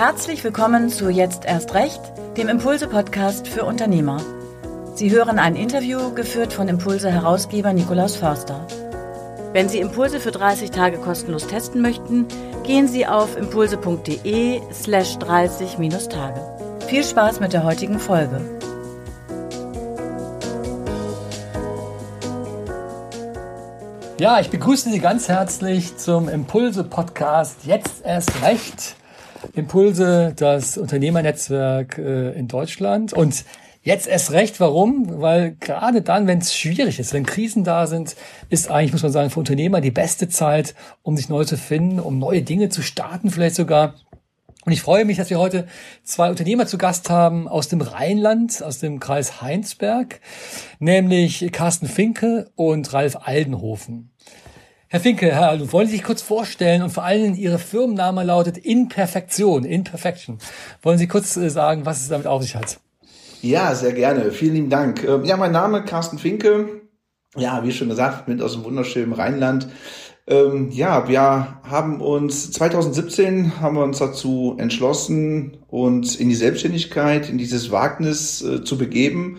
Herzlich willkommen zu Jetzt erst recht, dem Impulse-Podcast für Unternehmer. Sie hören ein Interview geführt von Impulse-Herausgeber Nikolaus Förster. Wenn Sie Impulse für 30 Tage kostenlos testen möchten, gehen Sie auf impulse.de slash 30-Tage. Viel Spaß mit der heutigen Folge. Ja, ich begrüße Sie ganz herzlich zum Impulse-Podcast Jetzt erst recht. Impulse, das Unternehmernetzwerk äh, in Deutschland. Und jetzt erst recht, warum? Weil gerade dann, wenn es schwierig ist, wenn Krisen da sind, ist eigentlich, muss man sagen, für Unternehmer die beste Zeit, um sich neu zu finden, um neue Dinge zu starten, vielleicht sogar. Und ich freue mich, dass wir heute zwei Unternehmer zu Gast haben aus dem Rheinland, aus dem Kreis Heinsberg, nämlich Carsten Finke und Ralf Aldenhofen. Herr Finke, Herr Alu, wollen Sie sich kurz vorstellen und vor allem Ihre Firmenname lautet Imperfektion, Imperfection. Wollen Sie kurz äh, sagen, was es damit auf sich hat? Ja, sehr gerne. Vielen lieben Dank. Ähm, ja, mein Name Carsten Finke. Ja, wie schon gesagt, bin aus dem wunderschönen Rheinland. Ähm, ja, wir haben uns 2017 haben wir uns dazu entschlossen, uns in die Selbstständigkeit, in dieses Wagnis äh, zu begeben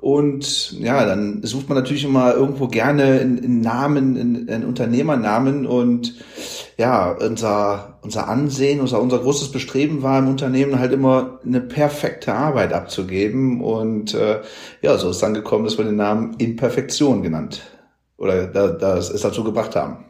und ja, dann sucht man natürlich immer irgendwo gerne einen Namen, einen Unternehmernamen. Und ja, unser, unser Ansehen, unser, unser großes Bestreben war im Unternehmen halt immer eine perfekte Arbeit abzugeben. Und äh, ja, so ist dann gekommen, dass wir den Namen Imperfektion genannt oder da, das es dazu gebracht haben.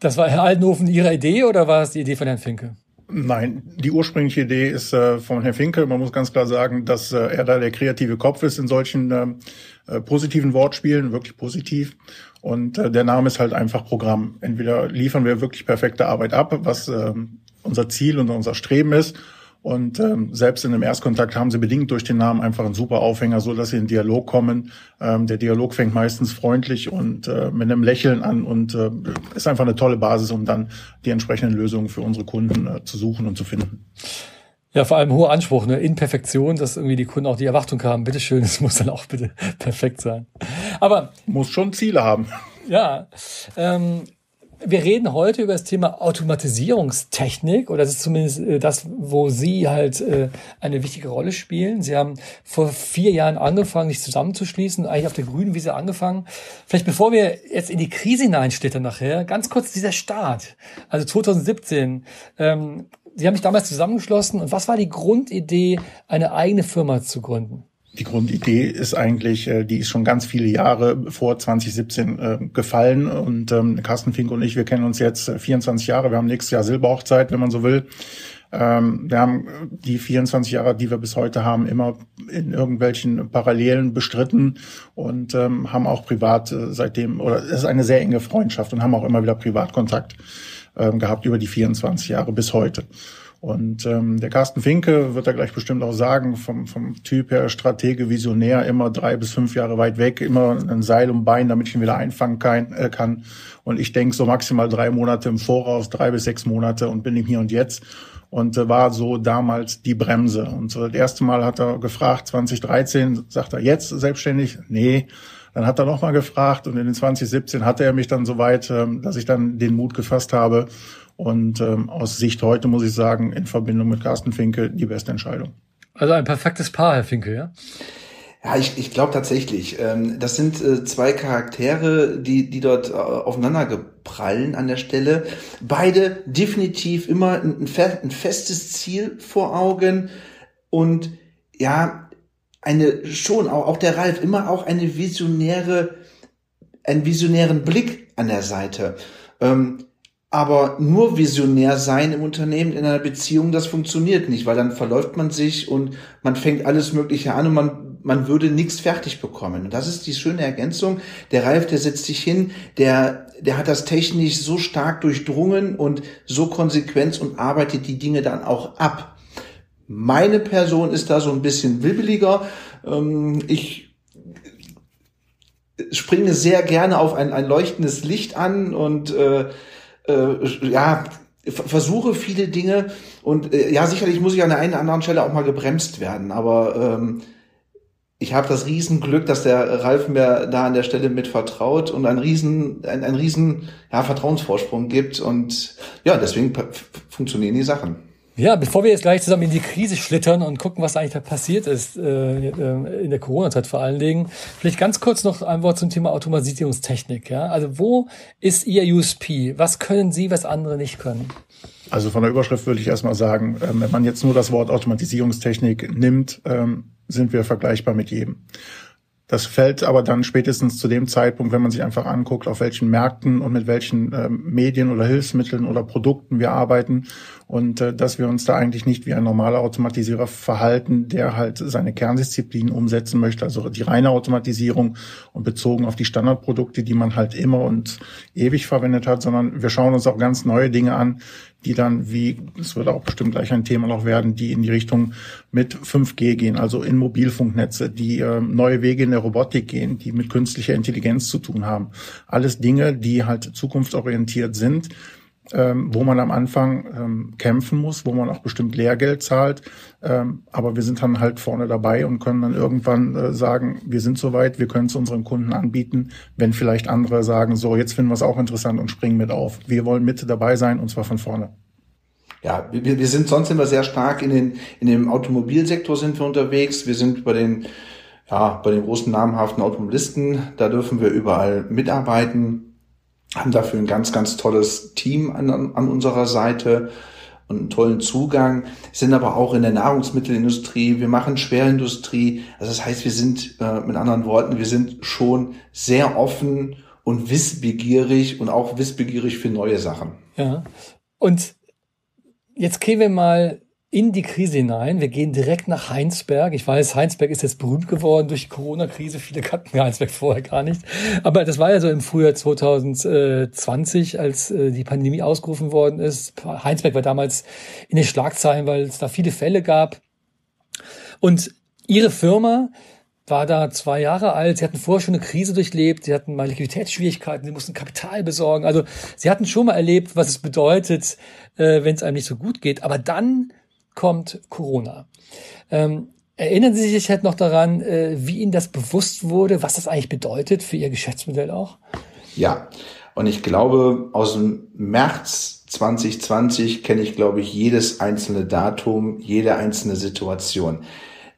Das war Herr Altenhofen Ihre Idee oder war es die Idee von Herrn Finke? Nein, die ursprüngliche Idee ist äh, von Herrn Finke. Man muss ganz klar sagen, dass äh, er da der kreative Kopf ist in solchen äh, positiven Wortspielen, wirklich positiv. Und der Name ist halt einfach Programm. Entweder liefern wir wirklich perfekte Arbeit ab, was äh, unser Ziel und unser Streben ist, und ähm, selbst in dem Erstkontakt haben sie bedingt durch den Namen einfach einen super Aufhänger, so dass sie in Dialog kommen. Ähm, der Dialog fängt meistens freundlich und äh, mit einem Lächeln an und äh, ist einfach eine tolle Basis, um dann die entsprechenden Lösungen für unsere Kunden äh, zu suchen und zu finden. Ja, vor allem hoher Anspruch, ne? In Perfektion, dass irgendwie die Kunden auch die Erwartung haben, bitteschön, es muss dann auch bitte perfekt sein. Aber muss schon Ziele haben. Ja, ähm, wir reden heute über das Thema Automatisierungstechnik oder das ist zumindest äh, das, wo Sie halt äh, eine wichtige Rolle spielen. Sie haben vor vier Jahren angefangen, sich zusammenzuschließen, eigentlich auf der grünen Wiese angefangen. Vielleicht bevor wir jetzt in die Krise hineinstecken nachher, ganz kurz dieser Start. Also 2017. Ähm, Sie haben mich damals zusammengeschlossen und was war die Grundidee, eine eigene Firma zu gründen? Die Grundidee ist eigentlich, äh, die ist schon ganz viele Jahre vor 2017 äh, gefallen und ähm, Carsten Fink und ich, wir kennen uns jetzt 24 Jahre, wir haben nächstes Jahr Silberhochzeit, wenn man so will. Ähm, wir haben die 24 Jahre, die wir bis heute haben, immer in irgendwelchen Parallelen bestritten und ähm, haben auch privat äh, seitdem, oder es ist eine sehr enge Freundschaft und haben auch immer wieder Privatkontakt ähm, gehabt über die 24 Jahre bis heute. Und ähm, der Carsten Finke wird da gleich bestimmt auch sagen, vom, vom Typ her Stratege, Visionär, immer drei bis fünf Jahre weit weg, immer ein Seil um Bein, damit ich ihn wieder einfangen kann. Äh, kann. Und ich denke so maximal drei Monate im Voraus, drei bis sechs Monate und bin im Hier und Jetzt. Und äh, war so damals die Bremse. Und so das erste Mal hat er gefragt, 2013, sagt er jetzt selbstständig? Nee. Dann hat er nochmal gefragt und in den 2017 hatte er mich dann so weit, ähm, dass ich dann den Mut gefasst habe und ähm, aus Sicht heute muss ich sagen, in Verbindung mit Carsten Finke die beste Entscheidung. Also ein perfektes Paar, Herr Finke, ja? Ja, ich, ich glaube tatsächlich. Ähm, das sind äh, zwei Charaktere, die, die dort äh, aufeinander geprallen an der Stelle. Beide definitiv immer ein, ein festes Ziel vor Augen und ja, eine schon, auch, auch der Ralf, immer auch eine visionäre, einen visionären Blick an der Seite. Ähm, aber nur visionär sein im Unternehmen, in einer Beziehung, das funktioniert nicht, weil dann verläuft man sich und man fängt alles Mögliche an und man, man würde nichts fertig bekommen. Und das ist die schöne Ergänzung. Der Ralf, der setzt sich hin, der, der hat das technisch so stark durchdrungen und so konsequent und arbeitet die Dinge dann auch ab. Meine Person ist da so ein bisschen wibbeliger. Ähm, ich springe sehr gerne auf ein, ein leuchtendes Licht an und äh, äh, ja, versuche viele Dinge und äh, ja, sicherlich muss ich an der einen oder anderen Stelle auch mal gebremst werden, aber ähm, ich habe das Riesenglück, dass der Ralf mir da an der Stelle mit vertraut und ein riesen, ein, ein riesen ja, Vertrauensvorsprung gibt und ja, deswegen funktionieren die Sachen. Ja, bevor wir jetzt gleich zusammen in die Krise schlittern und gucken, was eigentlich da passiert ist, äh, äh in der Corona-Zeit vor allen Dingen, vielleicht ganz kurz noch ein Wort zum Thema Automatisierungstechnik. Ja? Also wo ist Ihr USP? Was können Sie, was andere nicht können? Also von der Überschrift würde ich erstmal sagen, ähm, wenn man jetzt nur das Wort Automatisierungstechnik nimmt, ähm, sind wir vergleichbar mit jedem. Das fällt aber dann spätestens zu dem Zeitpunkt, wenn man sich einfach anguckt, auf welchen Märkten und mit welchen ähm, Medien oder Hilfsmitteln oder Produkten wir arbeiten. Und äh, dass wir uns da eigentlich nicht wie ein normaler Automatisierer verhalten, der halt seine Kerndisziplin umsetzen möchte, also die reine Automatisierung und bezogen auf die Standardprodukte, die man halt immer und ewig verwendet hat, sondern wir schauen uns auch ganz neue Dinge an, die dann, wie es wird auch bestimmt gleich ein Thema noch werden, die in die Richtung mit 5G gehen, also in Mobilfunknetze, die äh, neue Wege in der Robotik gehen, die mit künstlicher Intelligenz zu tun haben. Alles Dinge, die halt zukunftsorientiert sind, ähm, wo man am Anfang ähm, kämpfen muss, wo man auch bestimmt Lehrgeld zahlt. Ähm, aber wir sind dann halt vorne dabei und können dann irgendwann äh, sagen, wir sind soweit, wir können es unseren Kunden anbieten, wenn vielleicht andere sagen, so, jetzt finden wir es auch interessant und springen mit auf. Wir wollen mit dabei sein und zwar von vorne. Ja, wir, wir sind sonst immer sehr stark in den in dem Automobilsektor sind wir unterwegs. Wir sind bei den ja bei den großen namhaften Automobilisten. Da dürfen wir überall mitarbeiten haben dafür ein ganz, ganz tolles Team an, an unserer Seite und einen tollen Zugang, sind aber auch in der Nahrungsmittelindustrie, wir machen Schwerindustrie. Also das heißt, wir sind äh, mit anderen Worten, wir sind schon sehr offen und wissbegierig und auch wissbegierig für neue Sachen. Ja. Und jetzt gehen wir mal in die Krise hinein. Wir gehen direkt nach Heinsberg. Ich weiß, Heinsberg ist jetzt berühmt geworden durch die Corona-Krise. Viele kannten Heinsberg vorher gar nicht. Aber das war ja so im Frühjahr 2020, als äh, die Pandemie ausgerufen worden ist. Heinsberg war damals in den Schlagzeilen, weil es da viele Fälle gab. Und ihre Firma war da zwei Jahre alt. Sie hatten vorher schon eine Krise durchlebt. Sie hatten mal Liquiditätsschwierigkeiten. Sie mussten Kapital besorgen. Also sie hatten schon mal erlebt, was es bedeutet, äh, wenn es einem nicht so gut geht. Aber dann kommt Corona. Ähm, erinnern Sie sich halt noch daran, äh, wie Ihnen das bewusst wurde, was das eigentlich bedeutet für Ihr Geschäftsmodell auch? Ja, und ich glaube, aus dem März 2020 kenne ich, glaube ich, jedes einzelne Datum, jede einzelne Situation.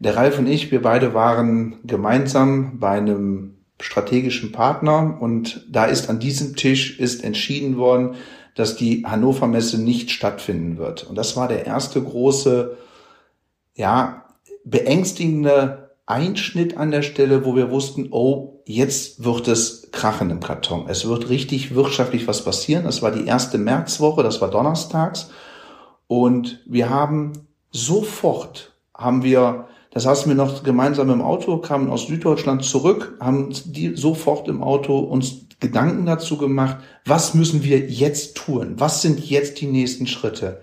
Der Ralf und ich, wir beide waren gemeinsam bei einem strategischen Partner und da ist an diesem Tisch ist entschieden worden, dass die Hannover Messe nicht stattfinden wird. Und das war der erste große, ja, beängstigende Einschnitt an der Stelle, wo wir wussten, oh, jetzt wird es krachen im Karton. Es wird richtig wirtschaftlich was passieren. Das war die erste Märzwoche, das war donnerstags. Und wir haben sofort, haben wir, das saßen wir noch gemeinsam im Auto, kamen aus Süddeutschland zurück, haben die sofort im Auto uns Gedanken dazu gemacht, was müssen wir jetzt tun? Was sind jetzt die nächsten Schritte?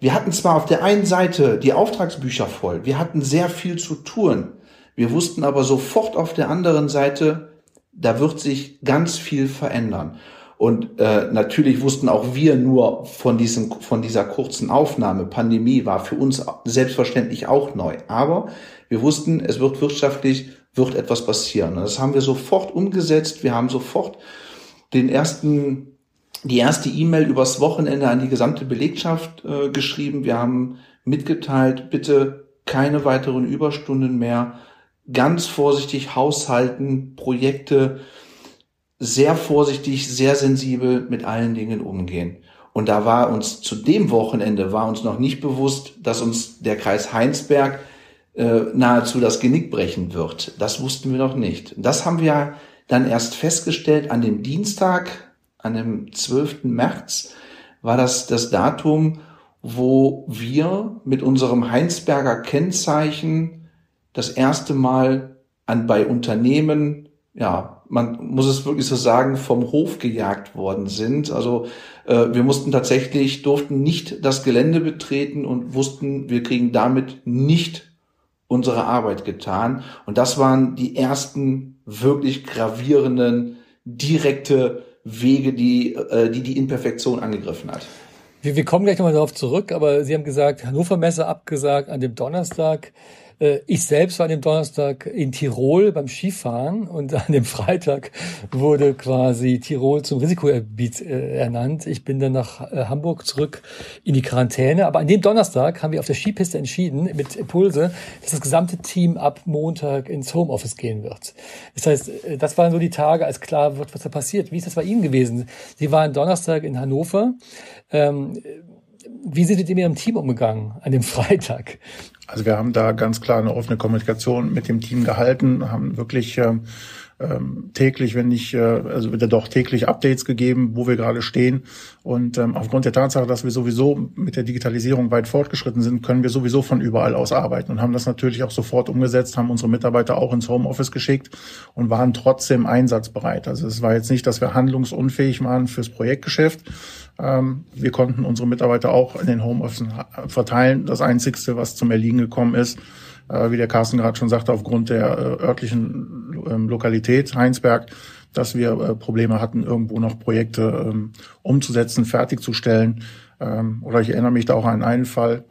Wir hatten zwar auf der einen Seite die Auftragsbücher voll, wir hatten sehr viel zu tun. Wir wussten aber sofort auf der anderen Seite, da wird sich ganz viel verändern. Und äh, natürlich wussten auch wir nur von, diesem, von dieser kurzen Aufnahme. Pandemie war für uns selbstverständlich auch neu. Aber wir wussten, es wird wirtschaftlich wird etwas passieren. Das haben wir sofort umgesetzt. Wir haben sofort den ersten, die erste E-Mail übers Wochenende an die gesamte Belegschaft äh, geschrieben. Wir haben mitgeteilt, bitte keine weiteren Überstunden mehr, ganz vorsichtig haushalten, Projekte sehr vorsichtig, sehr sensibel mit allen Dingen umgehen. Und da war uns zu dem Wochenende war uns noch nicht bewusst, dass uns der Kreis Heinsberg äh, nahezu das Genick brechen wird. Das wussten wir noch nicht. Das haben wir dann erst festgestellt an dem Dienstag, an dem 12. März, war das das Datum, wo wir mit unserem Heinsberger Kennzeichen das erste Mal an bei Unternehmen, ja, man muss es wirklich so sagen, vom Hof gejagt worden sind. Also äh, wir mussten tatsächlich, durften nicht das Gelände betreten und wussten, wir kriegen damit nicht unsere Arbeit getan. Und das waren die ersten wirklich gravierenden, direkte Wege, die äh, die, die Imperfektion angegriffen hat. Wir, wir kommen gleich nochmal darauf zurück, aber Sie haben gesagt, Hannover Messe abgesagt an dem Donnerstag. Äh, ich selbst war an dem Donnerstag in Tirol beim Skifahren und an dem Freitag wurde quasi Tirol zum Risikogebiet äh, ernannt. Ich bin dann nach äh, Hamburg zurück in die Quarantäne. Aber an dem Donnerstag haben wir auf der Skipiste entschieden mit Impulse, dass das gesamte Team ab Montag ins Homeoffice gehen wird. Das heißt, das waren so die Tage, als klar wird, was da passiert. Wie ist das bei Ihnen gewesen? Sie waren Donnerstag in Hannover. Ähm, wie sind Sie mit Ihrem Team umgegangen an dem Freitag? Also wir haben da ganz klar eine offene Kommunikation mit dem Team gehalten, haben wirklich ähm, ähm, täglich, wenn nicht, äh, also wird ja doch täglich Updates gegeben, wo wir gerade stehen. Und ähm, aufgrund der Tatsache, dass wir sowieso mit der Digitalisierung weit fortgeschritten sind, können wir sowieso von überall aus arbeiten und haben das natürlich auch sofort umgesetzt, haben unsere Mitarbeiter auch ins Homeoffice geschickt und waren trotzdem einsatzbereit. Also es war jetzt nicht, dass wir handlungsunfähig waren fürs Projektgeschäft, ähm, wir konnten unsere Mitarbeiter auch in den Homeoffice verteilen. Das Einzigste, was zum Erliegen gekommen ist, wie der Carsten gerade schon sagte, aufgrund der äh, örtlichen ähm, Lokalität Heinsberg, dass wir äh, Probleme hatten, irgendwo noch Projekte ähm, umzusetzen, fertigzustellen. Oder ich erinnere mich da auch an einen Fall.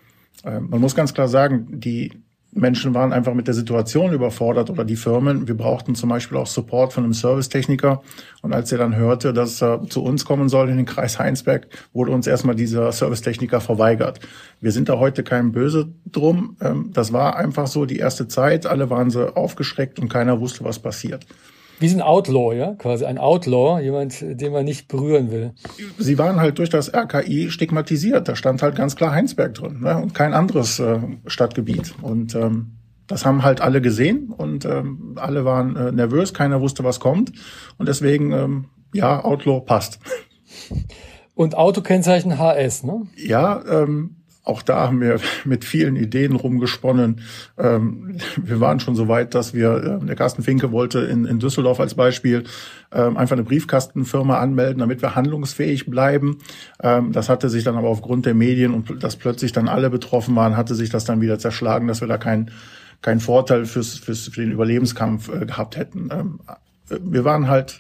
Man muss ganz klar sagen, die Menschen waren einfach mit der Situation überfordert oder die Firmen. Wir brauchten zum Beispiel auch Support von einem Servicetechniker. Und als er dann hörte, dass er zu uns kommen soll in den Kreis Heinsberg, wurde uns erstmal dieser Servicetechniker verweigert. Wir sind da heute kein Böse drum. Ähm, das war einfach so die erste Zeit. Alle waren so aufgeschreckt und keiner wusste, was passiert. Wie ein Outlaw, ja, quasi ein Outlaw, jemand, den man nicht berühren will. Sie waren halt durch das RKI stigmatisiert. Da stand halt ganz klar Heinsberg drin ne? und kein anderes äh, Stadtgebiet. Und ähm, das haben halt alle gesehen und ähm, alle waren äh, nervös. Keiner wusste, was kommt. Und deswegen, ähm, ja, Outlaw passt. Und Autokennzeichen HS, ne? Ja, ähm, auch da haben wir mit vielen Ideen rumgesponnen. Ähm, wir waren schon so weit, dass wir, äh, der Carsten Finke wollte in, in Düsseldorf als Beispiel ähm, einfach eine Briefkastenfirma anmelden, damit wir handlungsfähig bleiben. Ähm, das hatte sich dann aber aufgrund der Medien und dass plötzlich dann alle betroffen waren, hatte sich das dann wieder zerschlagen, dass wir da keinen keinen Vorteil fürs, fürs, für den Überlebenskampf äh, gehabt hätten. Ähm, wir waren halt,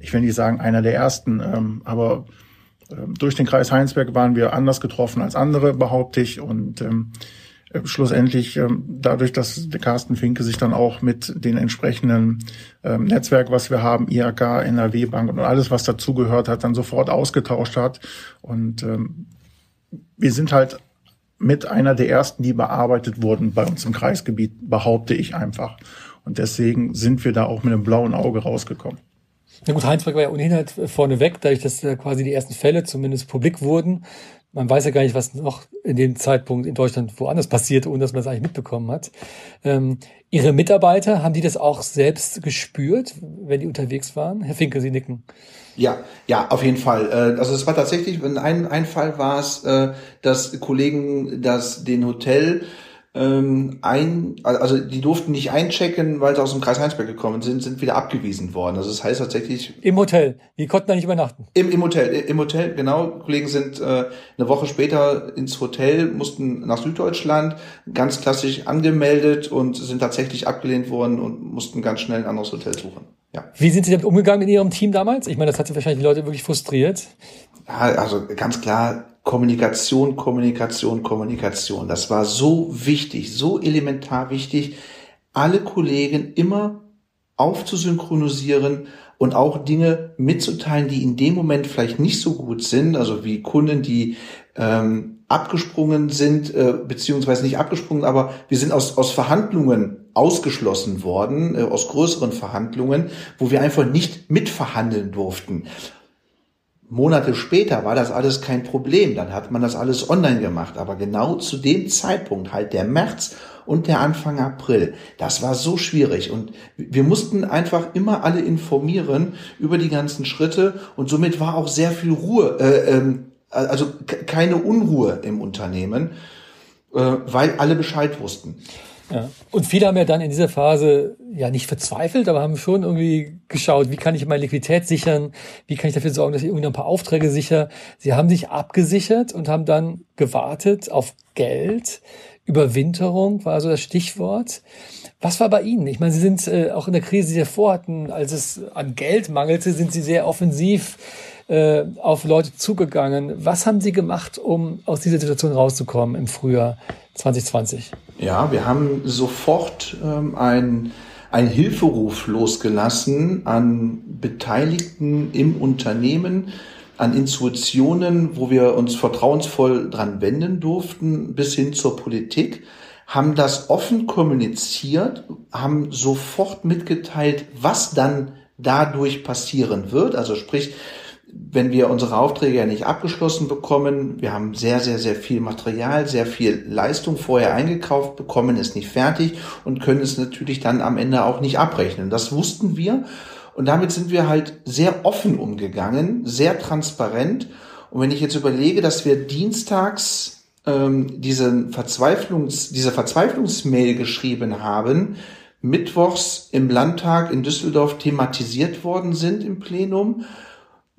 ich will nicht sagen einer der ersten, ähm, aber ähm, durch den Kreis Heinsberg waren wir anders getroffen als andere, behaupte ich. Und ähm, äh, schlussendlich ähm, dadurch, dass Carsten Finke sich dann auch mit den entsprechenden ähm, Netzwerk, was wir haben, IHK, NRW Bank und alles, was dazugehört hat, dann sofort ausgetauscht hat. Und ähm, wir sind halt mit einer der ersten, die bearbeitet wurden bei uns im Kreisgebiet, behaupte ich einfach. Und deswegen sind wir da auch mit einem blauen Auge rausgekommen. Na gut, Heinsberg war ja ohnehin halt vorneweg, dadurch, dass da quasi die ersten Fälle zumindest publik wurden. Man weiß ja gar nicht, was noch in dem Zeitpunkt in Deutschland woanders passiert, ohne dass man das eigentlich mitbekommen hat. Ähm, Ihre Mitarbeiter, haben die das auch selbst gespürt, wenn die unterwegs waren? Herr Finke, Sie nicken. Ja, ja, auf jeden Fall. Äh, also es war tatsächlich, ein, ein Fall war es, äh, dass Kollegen das den Hotel ähm, ein, also die durften nicht einchecken, weil sie aus dem Kreis Heinsberg gekommen sind, sind wieder abgewiesen worden. Also das heißt tatsächlich im Hotel. Die konnten da nicht übernachten. Im, im Hotel, im Hotel, genau. Kollegen sind äh, eine Woche später ins Hotel, mussten nach Süddeutschland, ganz klassisch angemeldet und sind tatsächlich abgelehnt worden und mussten ganz schnell ein anderes Hotel suchen. Ja. Wie sind Sie damit umgegangen in Ihrem Team damals? Ich meine, das hat wahrscheinlich die Leute wirklich frustriert. Ja, also ganz klar, Kommunikation, Kommunikation, Kommunikation. Das war so wichtig, so elementar wichtig, alle Kollegen immer aufzusynchronisieren und auch Dinge mitzuteilen, die in dem Moment vielleicht nicht so gut sind, also wie Kunden, die ähm, abgesprungen sind, äh, beziehungsweise nicht abgesprungen, aber wir sind aus, aus Verhandlungen ausgeschlossen worden, äh, aus größeren Verhandlungen, wo wir einfach nicht mitverhandeln durften. Monate später war das alles kein Problem, dann hat man das alles online gemacht, aber genau zu dem Zeitpunkt, halt der März und der Anfang April, das war so schwierig. Und wir mussten einfach immer alle informieren über die ganzen Schritte. Und somit war auch sehr viel Ruhe, äh, ähm, also keine Unruhe im Unternehmen, äh, weil alle Bescheid wussten. Ja. Und viele haben ja dann in dieser Phase ja nicht verzweifelt, aber haben schon irgendwie geschaut, wie kann ich meine Liquidität sichern, wie kann ich dafür sorgen, dass ich irgendwie ein paar Aufträge sicher. Sie haben sich abgesichert und haben dann gewartet auf Geld. Überwinterung war so das Stichwort. Was war bei Ihnen? Ich meine, Sie sind äh, auch in der Krise, die Sie davor hatten, als es an Geld mangelte, sind Sie sehr offensiv äh, auf Leute zugegangen. Was haben Sie gemacht, um aus dieser Situation rauszukommen im Frühjahr 2020? Ja, wir haben sofort ähm, ein ein Hilferuf losgelassen an Beteiligten im Unternehmen, an Institutionen, wo wir uns vertrauensvoll dran wenden durften, bis hin zur Politik, haben das offen kommuniziert, haben sofort mitgeteilt, was dann dadurch passieren wird. Also sprich, wenn wir unsere Aufträge ja nicht abgeschlossen bekommen, wir haben sehr, sehr, sehr viel Material, sehr viel Leistung vorher eingekauft, bekommen es nicht fertig und können es natürlich dann am Ende auch nicht abrechnen. Das wussten wir und damit sind wir halt sehr offen umgegangen, sehr transparent. Und wenn ich jetzt überlege, dass wir dienstags ähm, diesen Verzweiflungs, diese Verzweiflungsmail geschrieben haben, mittwochs im Landtag in Düsseldorf thematisiert worden sind im Plenum,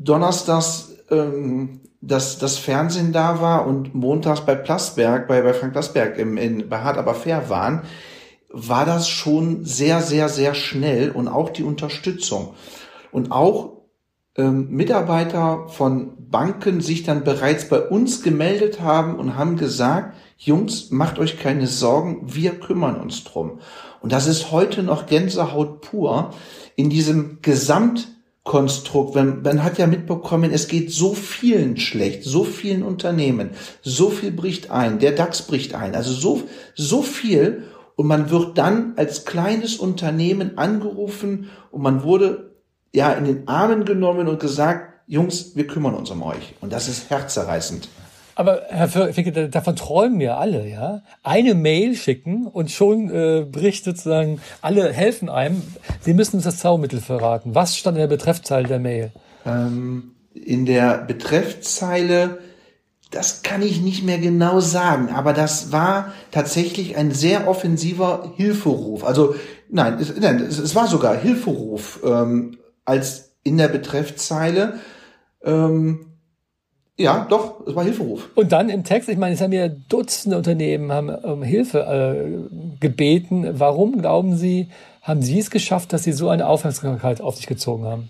donnerstags ähm, dass das Fernsehen da war und montags bei Plasberg, bei, bei Frank Plasberg im, in, bei Hart aber fair waren, war das schon sehr, sehr, sehr schnell und auch die Unterstützung. Und auch ähm, Mitarbeiter von Banken sich dann bereits bei uns gemeldet haben und haben gesagt, Jungs, macht euch keine Sorgen, wir kümmern uns drum. Und das ist heute noch Gänsehaut pur in diesem Gesamt Konstrukt, wenn, man hat ja mitbekommen, es geht so vielen schlecht, so vielen Unternehmen, so viel bricht ein, der DAX bricht ein, also so, so viel und man wird dann als kleines Unternehmen angerufen und man wurde ja in den Armen genommen und gesagt, Jungs, wir kümmern uns um euch und das ist herzzerreißend. Aber Herr Ficke, davon träumen wir alle, ja. Eine Mail schicken und schon äh, bricht sozusagen, alle helfen einem. Sie müssen uns das Zaubermittel verraten. Was stand in der Betreffzeile der Mail? Ähm, in der Betreffzeile, das kann ich nicht mehr genau sagen, aber das war tatsächlich ein sehr offensiver Hilferuf. Also nein, es, nein, es, es war sogar Hilferuf ähm, als in der Betreffzeile. Ähm, ja, doch, es war Hilferuf. Und dann im Text, ich meine, es haben ja Dutzende Unternehmen haben um Hilfe äh, gebeten. Warum glauben Sie, haben Sie es geschafft, dass Sie so eine Aufmerksamkeit auf sich gezogen haben?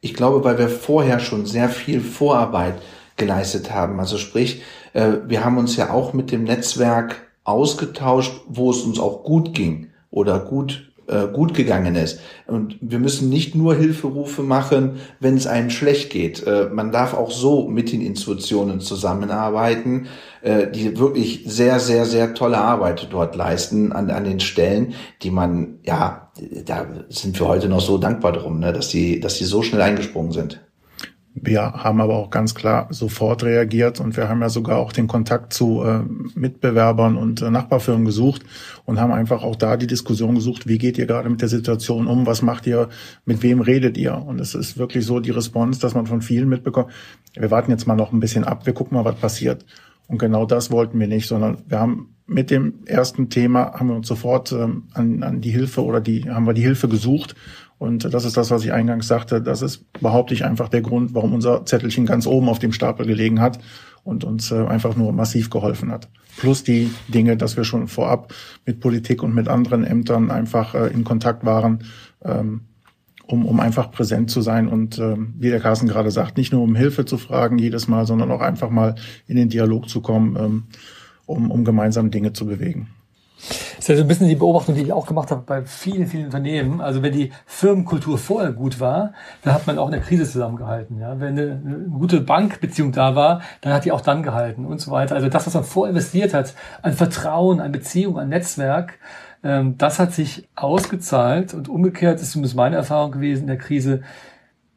Ich glaube, weil wir vorher schon sehr viel Vorarbeit geleistet haben. Also sprich, äh, wir haben uns ja auch mit dem Netzwerk ausgetauscht, wo es uns auch gut ging oder gut äh, gut gegangen ist. Und wir müssen nicht nur Hilferufe machen, wenn es einem schlecht geht. Äh, man darf auch so mit den Institutionen zusammenarbeiten, äh, die wirklich sehr, sehr, sehr tolle Arbeit dort leisten an, an den Stellen, die man, ja, da sind wir heute noch so dankbar drum, ne, dass die, dass die so schnell eingesprungen sind. Wir haben aber auch ganz klar sofort reagiert und wir haben ja sogar auch den Kontakt zu äh, Mitbewerbern und äh, Nachbarfirmen gesucht und haben einfach auch da die Diskussion gesucht, wie geht ihr gerade mit der Situation um, was macht ihr, mit wem redet ihr? Und es ist wirklich so die Response, dass man von vielen mitbekommt, wir warten jetzt mal noch ein bisschen ab, wir gucken mal, was passiert. Und genau das wollten wir nicht, sondern wir haben mit dem ersten Thema haben wir uns sofort ähm, an, an die Hilfe oder die haben wir die Hilfe gesucht und das ist das, was ich eingangs sagte. Das ist, behaupte ich, einfach der Grund, warum unser Zettelchen ganz oben auf dem Stapel gelegen hat und uns äh, einfach nur massiv geholfen hat. Plus die Dinge, dass wir schon vorab mit Politik und mit anderen Ämtern einfach äh, in Kontakt waren, ähm, um, um einfach präsent zu sein und ähm, wie der Carsten gerade sagt, nicht nur um Hilfe zu fragen jedes Mal, sondern auch einfach mal in den Dialog zu kommen, ähm, um, um gemeinsam Dinge zu bewegen. Das ist ja so ein bisschen die Beobachtung, die ich auch gemacht habe bei vielen, vielen Unternehmen. Also wenn die Firmenkultur vorher gut war, dann hat man auch in der Krise zusammengehalten. Ja? Wenn eine, eine gute Bankbeziehung da war, dann hat die auch dann gehalten und so weiter. Also das, was man vorinvestiert hat, an Vertrauen, an Beziehung, an Netzwerk, ähm, das hat sich ausgezahlt. Und umgekehrt ist zumindest meine Erfahrung gewesen in der Krise,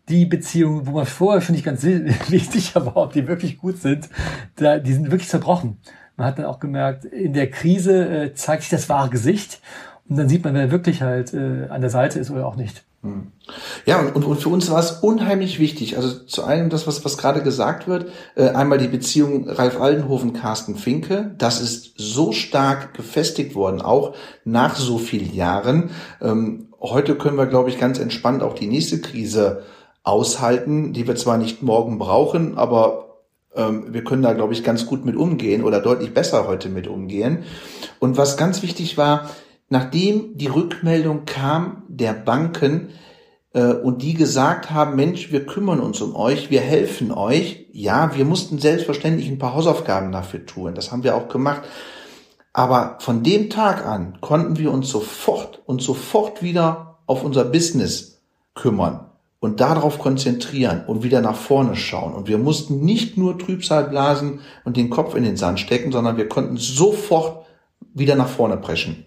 die Beziehungen, wo man vorher schon nicht ganz sicher war, ob die wirklich gut sind, da, die sind wirklich zerbrochen. Man hat dann auch gemerkt, in der Krise äh, zeigt sich das wahre Gesicht und dann sieht man, wer wirklich halt äh, an der Seite ist oder auch nicht. Hm. Ja, und, und für uns war es unheimlich wichtig. Also zu einem das, was, was gerade gesagt wird, äh, einmal die Beziehung Ralf Aldenhofen, Carsten Finke. Das ist so stark gefestigt worden, auch nach so vielen Jahren. Ähm, heute können wir, glaube ich, ganz entspannt auch die nächste Krise aushalten, die wir zwar nicht morgen brauchen, aber wir können da, glaube ich, ganz gut mit umgehen oder deutlich besser heute mit umgehen. Und was ganz wichtig war, nachdem die Rückmeldung kam der Banken äh, und die gesagt haben, Mensch, wir kümmern uns um euch, wir helfen euch. Ja, wir mussten selbstverständlich ein paar Hausaufgaben dafür tun. Das haben wir auch gemacht. Aber von dem Tag an konnten wir uns sofort und sofort wieder auf unser Business kümmern und darauf konzentrieren und wieder nach vorne schauen. Und wir mussten nicht nur Trübsal blasen und den Kopf in den Sand stecken, sondern wir konnten sofort wieder nach vorne preschen.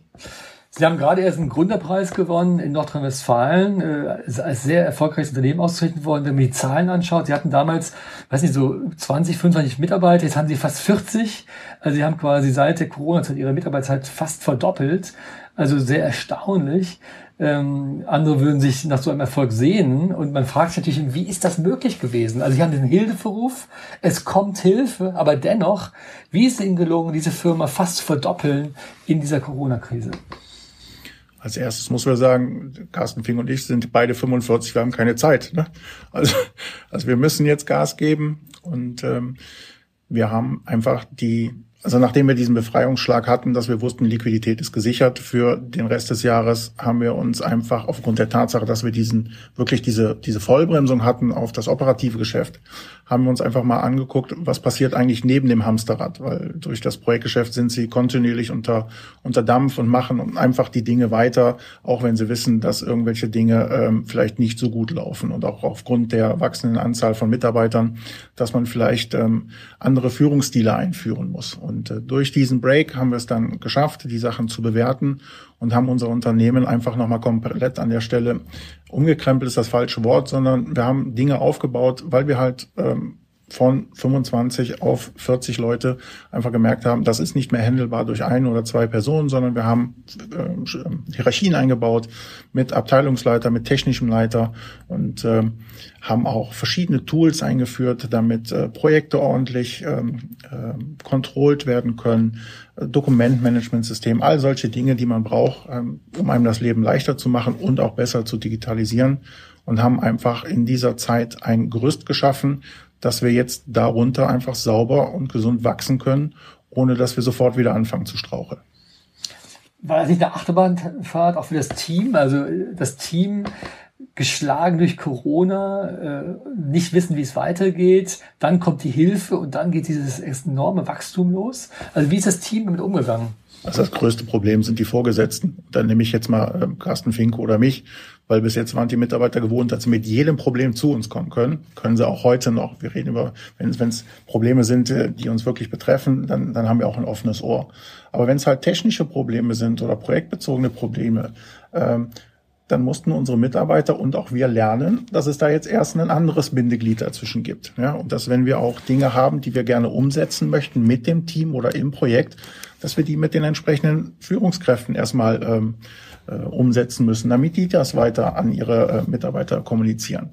Sie haben gerade erst einen Gründerpreis gewonnen in Nordrhein-Westfalen, äh, als sehr erfolgreiches Unternehmen ausgezeichnet worden. Wenn man die Zahlen anschaut, Sie hatten damals, weiß nicht, so 20, 25 Mitarbeiter, jetzt haben Sie fast 40. Also Sie haben quasi seit der Corona-Zeit Ihre Mitarbeiterzeit fast verdoppelt. Also sehr erstaunlich. Ähm, andere würden sich nach so einem Erfolg sehnen und man fragt sich natürlich, wie ist das möglich gewesen? Also Sie haben den Hilfeberuf, es kommt Hilfe, aber dennoch, wie ist es Ihnen gelungen, diese Firma fast zu verdoppeln in dieser Corona-Krise? Als erstes muss man sagen, Carsten Fink und ich sind beide 45, wir haben keine Zeit. Ne? Also, also wir müssen jetzt Gas geben und ähm, wir haben einfach die also nachdem wir diesen Befreiungsschlag hatten, dass wir wussten, Liquidität ist gesichert für den Rest des Jahres, haben wir uns einfach aufgrund der Tatsache, dass wir diesen wirklich diese diese Vollbremsung hatten auf das operative Geschäft, haben wir uns einfach mal angeguckt, was passiert eigentlich neben dem Hamsterrad, weil durch das Projektgeschäft sind sie kontinuierlich unter unter Dampf und machen einfach die Dinge weiter, auch wenn sie wissen, dass irgendwelche Dinge ähm, vielleicht nicht so gut laufen und auch aufgrund der wachsenden Anzahl von Mitarbeitern, dass man vielleicht ähm, andere Führungsstile einführen muss. Und äh, durch diesen Break haben wir es dann geschafft, die Sachen zu bewerten und haben unser Unternehmen einfach nochmal komplett an der Stelle umgekrempelt, ist das falsche Wort, sondern wir haben Dinge aufgebaut, weil wir halt ähm, von 25 auf 40 Leute einfach gemerkt haben, das ist nicht mehr handelbar durch ein oder zwei Personen, sondern wir haben äh, Hierarchien eingebaut mit Abteilungsleiter, mit technischem Leiter und äh, haben auch verschiedene Tools eingeführt, damit äh, Projekte ordentlich ähm, äh, kontrolliert werden können, Dokumentmanagementsystem, all solche Dinge, die man braucht, ähm, um einem das Leben leichter zu machen und auch besser zu digitalisieren und haben einfach in dieser Zeit ein Gerüst geschaffen, dass wir jetzt darunter einfach sauber und gesund wachsen können, ohne dass wir sofort wieder anfangen zu straucheln. War das nicht eine Achterbahnfahrt auch für das Team? Also das Team geschlagen durch Corona, äh, nicht wissen, wie es weitergeht, dann kommt die Hilfe und dann geht dieses enorme Wachstum los. Also wie ist das Team damit umgegangen? Also das größte Problem sind die Vorgesetzten. Dann nehme ich jetzt mal äh, Carsten Fink oder mich, weil bis jetzt waren die Mitarbeiter gewohnt, dass sie mit jedem Problem zu uns kommen können. Können sie auch heute noch. Wir reden über, wenn es Probleme sind, äh, die uns wirklich betreffen, dann, dann haben wir auch ein offenes Ohr. Aber wenn es halt technische Probleme sind oder projektbezogene Probleme, ähm, dann mussten unsere Mitarbeiter und auch wir lernen, dass es da jetzt erst ein anderes Bindeglied dazwischen gibt. Ja, und dass wenn wir auch Dinge haben, die wir gerne umsetzen möchten mit dem Team oder im Projekt, dass wir die mit den entsprechenden Führungskräften erstmal ähm, äh, umsetzen müssen, damit die das weiter an ihre äh, Mitarbeiter kommunizieren.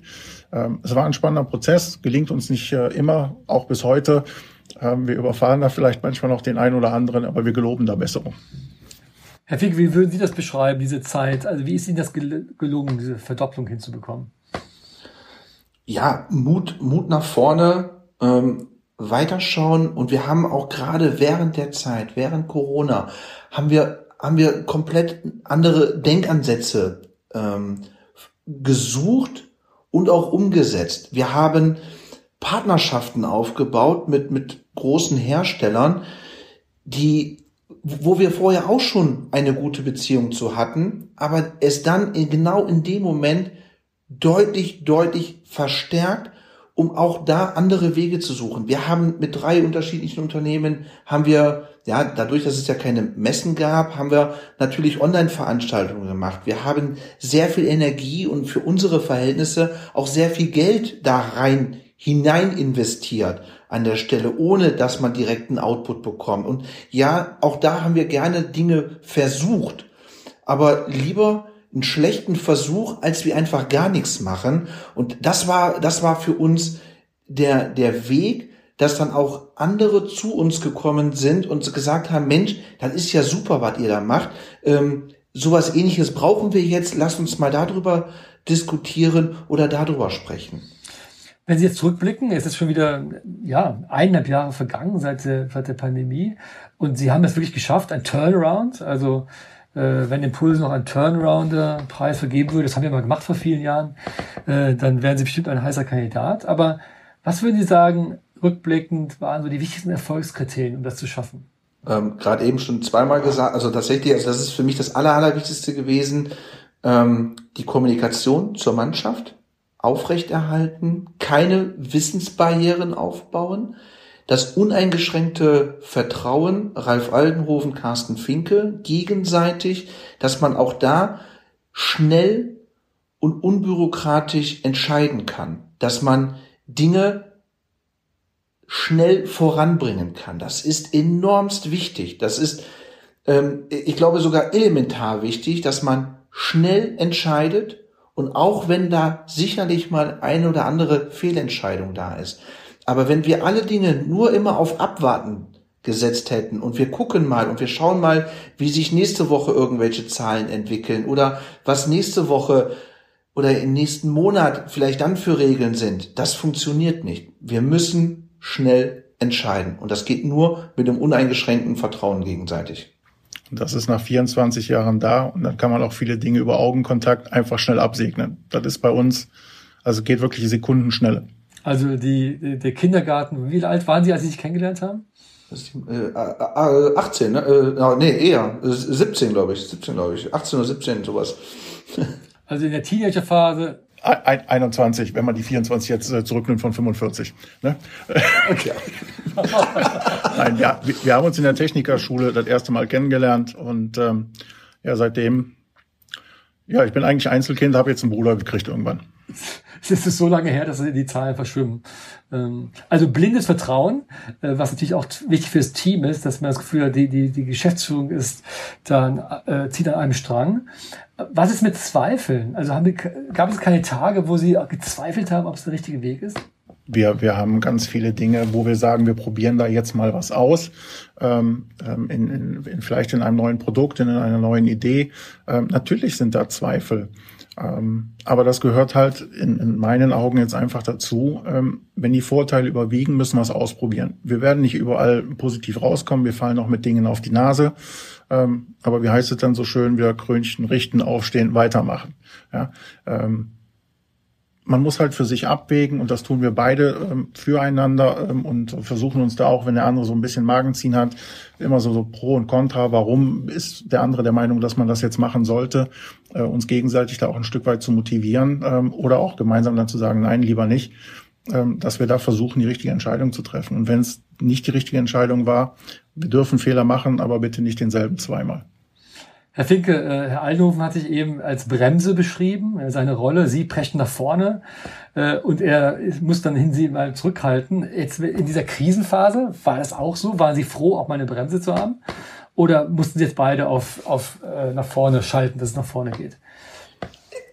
Ähm, es war ein spannender Prozess, gelingt uns nicht äh, immer, auch bis heute. Ähm, wir überfahren da vielleicht manchmal noch den einen oder anderen, aber wir geloben da Besserung. Herr Fick, wie würden Sie das beschreiben, diese Zeit? Also wie ist Ihnen das gelungen, diese Verdopplung hinzubekommen? Ja, Mut, Mut nach vorne, ähm, weiterschauen und wir haben auch gerade während der Zeit, während Corona, haben wir haben wir komplett andere Denkansätze ähm, gesucht und auch umgesetzt. Wir haben Partnerschaften aufgebaut mit, mit großen Herstellern, die, wo wir vorher auch schon eine gute Beziehung zu hatten, aber es dann in, genau in dem Moment deutlich, deutlich verstärkt, um auch da andere Wege zu suchen. Wir haben mit drei unterschiedlichen Unternehmen, haben wir ja, dadurch, dass es ja keine Messen gab, haben wir natürlich Online-Veranstaltungen gemacht. Wir haben sehr viel Energie und für unsere Verhältnisse auch sehr viel Geld da rein hinein investiert an der Stelle, ohne dass man direkten Output bekommt. Und ja, auch da haben wir gerne Dinge versucht, aber lieber einen schlechten Versuch, als wir einfach gar nichts machen. Und das war, das war für uns der, der Weg, dass dann auch andere zu uns gekommen sind und gesagt haben, Mensch, das ist ja super, was ihr da macht. Ähm, sowas ähnliches brauchen wir jetzt. Lasst uns mal darüber diskutieren oder darüber sprechen. Wenn Sie jetzt zurückblicken, es ist schon wieder ja eineinhalb Jahre vergangen seit der, seit der Pandemie und Sie haben es wirklich geschafft, ein Turnaround. Also wenn Impulse noch ein Turnarounder-Preis vergeben würde, das haben wir mal gemacht vor vielen Jahren, äh, dann wären Sie bestimmt ein heißer Kandidat. Aber was würden Sie sagen, rückblickend waren so die wichtigsten Erfolgskriterien, um das zu schaffen? ähm, gerade eben schon zweimal gesagt, also tatsächlich, also das ist für mich das Aller, Allerwichtigste gewesen, ähm, die Kommunikation zur Mannschaft aufrechterhalten, keine Wissensbarrieren aufbauen, das uneingeschränkte Vertrauen, Ralf Aldenhofen, Carsten Finke, gegenseitig, dass man auch da schnell und unbürokratisch entscheiden kann, dass man Dinge schnell voranbringen kann. Das ist enormst wichtig. Das ist, ähm, ich glaube, sogar elementar wichtig, dass man schnell entscheidet und auch wenn da sicherlich mal eine oder andere Fehlentscheidung da ist. Aber wenn wir alle Dinge nur immer auf Abwarten gesetzt hätten und wir gucken mal und wir schauen mal, wie sich nächste Woche irgendwelche Zahlen entwickeln oder was nächste Woche oder im nächsten Monat vielleicht dann für Regeln sind, das funktioniert nicht. Wir müssen schnell entscheiden. Und das geht nur mit dem uneingeschränkten Vertrauen gegenseitig. Das ist nach 24 Jahren da und dann kann man auch viele Dinge über Augenkontakt einfach schnell absegnen. Das ist bei uns, also geht wirklich Sekundenschnelle. Also die, der Kindergarten, wie alt waren Sie, als Sie sich kennengelernt haben? Äh, 18, ne? Äh, nee, eher. 17, glaube ich. 17, glaube ich. 18 oder 17, sowas. Also in der Teenagerphase 21, wenn man die 24 jetzt äh, zurücknimmt von 45. Ne? Okay. Nein, ja, wir, wir, haben uns in der Technikerschule das erste Mal kennengelernt und ähm, ja, seitdem, ja, ich bin eigentlich Einzelkind, habe jetzt einen Bruder gekriegt irgendwann. Es ist so lange her, dass die Zahlen verschwimmen. Ähm, also blindes Vertrauen, äh, was natürlich auch wichtig fürs Team ist, dass man das Gefühl hat, die, die, die Geschäftsführung ist dann, äh, zieht an einem Strang. Was ist mit Zweifeln? Also haben wir, gab es keine Tage, wo Sie gezweifelt haben, ob es der richtige Weg ist? Wir, wir haben ganz viele Dinge, wo wir sagen, wir probieren da jetzt mal was aus, ähm, ähm in, in, in, vielleicht in einem neuen Produkt, in einer neuen Idee. Ähm, natürlich sind da Zweifel. Ähm, aber das gehört halt in, in, meinen Augen jetzt einfach dazu. Ähm, wenn die Vorteile überwiegen, müssen wir es ausprobieren. Wir werden nicht überall positiv rauskommen. Wir fallen auch mit Dingen auf die Nase. Ähm, aber wie heißt es dann so schön, wieder Krönchen richten, aufstehen, weitermachen. Ja, ähm, man muss halt für sich abwägen und das tun wir beide ähm, füreinander ähm, und versuchen uns da auch, wenn der andere so ein bisschen Magenziehen hat, immer so, so Pro und Contra, warum ist der andere der Meinung, dass man das jetzt machen sollte, äh, uns gegenseitig da auch ein Stück weit zu motivieren ähm, oder auch gemeinsam dann zu sagen, nein, lieber nicht, ähm, dass wir da versuchen, die richtige Entscheidung zu treffen. Und wenn es nicht die richtige Entscheidung war, wir dürfen Fehler machen, aber bitte nicht denselben zweimal. Herr Finke, äh, Herr Aldenhofen hat sich eben als Bremse beschrieben, äh, seine Rolle. Sie prechten nach vorne äh, und er muss dann hin Sie mal zurückhalten. Jetzt in dieser Krisenphase war das auch so? Waren Sie froh, auch mal eine Bremse zu haben? Oder mussten Sie jetzt beide auf, auf äh, nach vorne schalten, dass es nach vorne geht?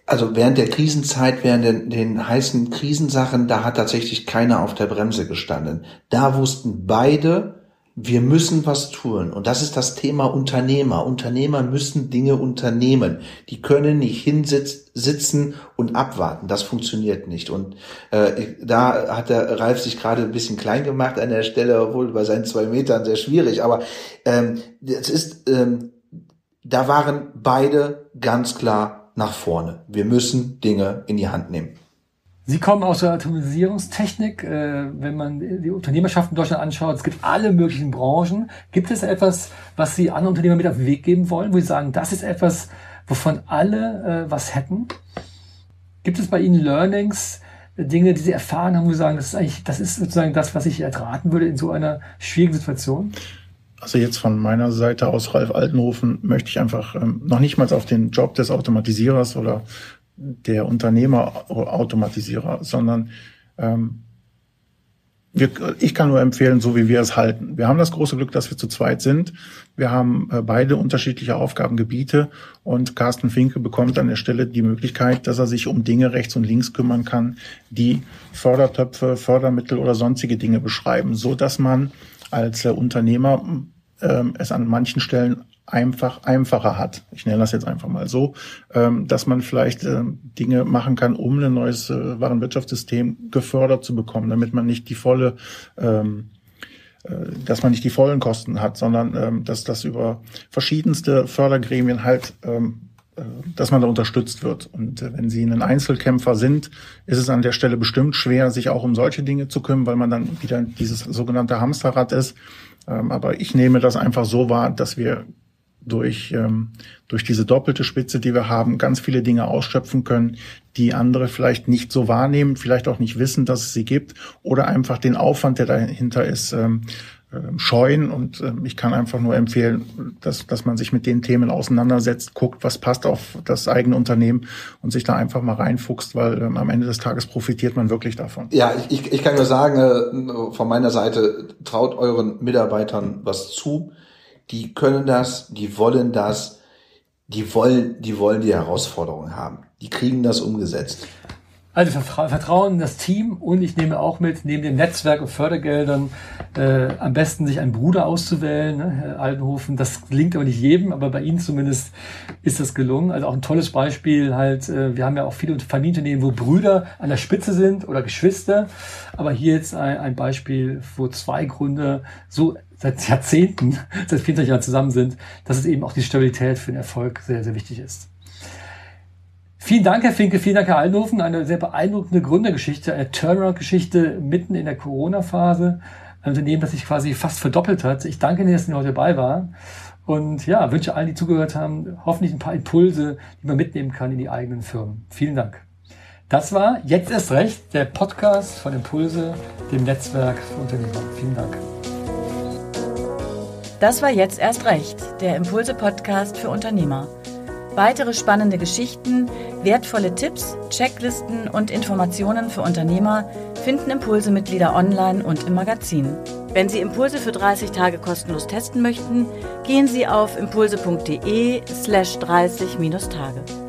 Also während der Krisenzeit, während den, den heißen Krisensachen, da hat tatsächlich keiner auf der Bremse gestanden. Da wussten beide, wir müssen was tun. Und das ist das Thema Unternehmer. Unternehmer müssen Dinge unternehmen. Die können nicht hinsitzen und abwarten. Das funktioniert nicht. Und äh, da hat der Ralf sich gerade ein bisschen klein gemacht an der Stelle, obwohl bei seinen zwei Metern sehr schwierig. Aber ähm, es ist, ähm, da waren beide ganz klar nach vorne. Wir müssen Dinge in die Hand nehmen. Sie kommen aus der Automatisierungstechnik. Äh, wenn man die Unternehmerschaft in Deutschland anschaut, es gibt alle möglichen Branchen. Gibt es etwas, was Sie anderen Unternehmern mit auf den Weg geben wollen, wo Sie sagen, das ist etwas, wovon alle äh, was hätten? Gibt es bei Ihnen Learnings, Dinge, die Sie erfahren haben, wo Sie sagen, das ist eigentlich, das ist sozusagen das, was ich ertraten würde in so einer schwierigen Situation? Also jetzt von meiner Seite aus, Ralf Altenhofen, möchte ich einfach ähm, noch nicht mal auf den Job des Automatisierers oder der Unternehmerautomatisierer, sondern ähm, wir, ich kann nur empfehlen, so wie wir es halten. Wir haben das große Glück, dass wir zu zweit sind. Wir haben äh, beide unterschiedliche Aufgabengebiete und Carsten Finke bekommt an der Stelle die Möglichkeit, dass er sich um Dinge rechts und links kümmern kann, die Fördertöpfe, Fördermittel oder sonstige Dinge beschreiben, so dass man als äh, Unternehmer äh, es an manchen Stellen einfach einfacher hat. Ich nenne das jetzt einfach mal so, ähm, dass man vielleicht ähm, Dinge machen kann, um ein neues äh, Warenwirtschaftssystem gefördert zu bekommen, damit man nicht die volle ähm, äh, dass man nicht die vollen Kosten hat, sondern dass das über verschiedenste Fördergremien halt dass man da unterstützt wird. Und wenn Sie ein Einzelkämpfer sind, ist es an der Stelle bestimmt schwer, sich auch um solche Dinge zu kümmern, weil man dann wieder dieses sogenannte Hamsterrad ist. Ähm, aber ich nehme das einfach so wahr, dass wir durch, ähm, durch diese doppelte Spitze, die wir haben, ganz viele Dinge ausschöpfen können, die andere vielleicht nicht so wahrnehmen, vielleicht auch nicht wissen, dass es sie gibt oder einfach den Aufwand, der dahinter ist, ähm, ähm, scheuen. Und ähm, ich kann einfach nur empfehlen, dass, dass man sich mit den Themen auseinandersetzt, guckt, was passt auf das eigene Unternehmen und sich da einfach mal reinfuchst, weil ähm, am Ende des Tages profitiert man wirklich davon. Ja, ich, ich kann nur sagen, äh, von meiner Seite, traut euren Mitarbeitern was zu. Die können das, die wollen das, die wollen, die wollen die Herausforderung haben. Die kriegen das umgesetzt. Also Vertrauen in das Team und ich nehme auch mit, neben dem Netzwerk und Fördergeldern äh, am besten sich einen Bruder auszuwählen, ne, Herr Altenhofen. Das gelingt aber nicht jedem, aber bei Ihnen zumindest ist das gelungen. Also auch ein tolles Beispiel halt, äh, wir haben ja auch viele Familienunternehmen, wo Brüder an der Spitze sind oder Geschwister, aber hier jetzt ein, ein Beispiel, wo zwei Gründer so seit Jahrzehnten, seit 24 Jahren zusammen sind, dass es eben auch die Stabilität für den Erfolg sehr, sehr wichtig ist. Vielen Dank, Herr Finke, vielen Dank, Herr Allenhofen. Eine sehr beeindruckende Gründergeschichte, eine Turnaround-Geschichte mitten in der Corona-Phase. Ein Unternehmen, das sich quasi fast verdoppelt hat. Ich danke Ihnen, dass Sie heute dabei waren. Und ja, wünsche allen, die zugehört haben, hoffentlich ein paar Impulse, die man mitnehmen kann in die eigenen Firmen. Vielen Dank. Das war Jetzt erst recht, der Podcast von Impulse, dem Netzwerk für Unternehmer. Vielen Dank. Das war Jetzt erst recht, der Impulse-Podcast für Unternehmer. Weitere spannende Geschichten, wertvolle Tipps, Checklisten und Informationen für Unternehmer finden Impulse-Mitglieder online und im Magazin. Wenn Sie Impulse für 30 Tage kostenlos testen möchten, gehen Sie auf impulse.de slash 30-Tage.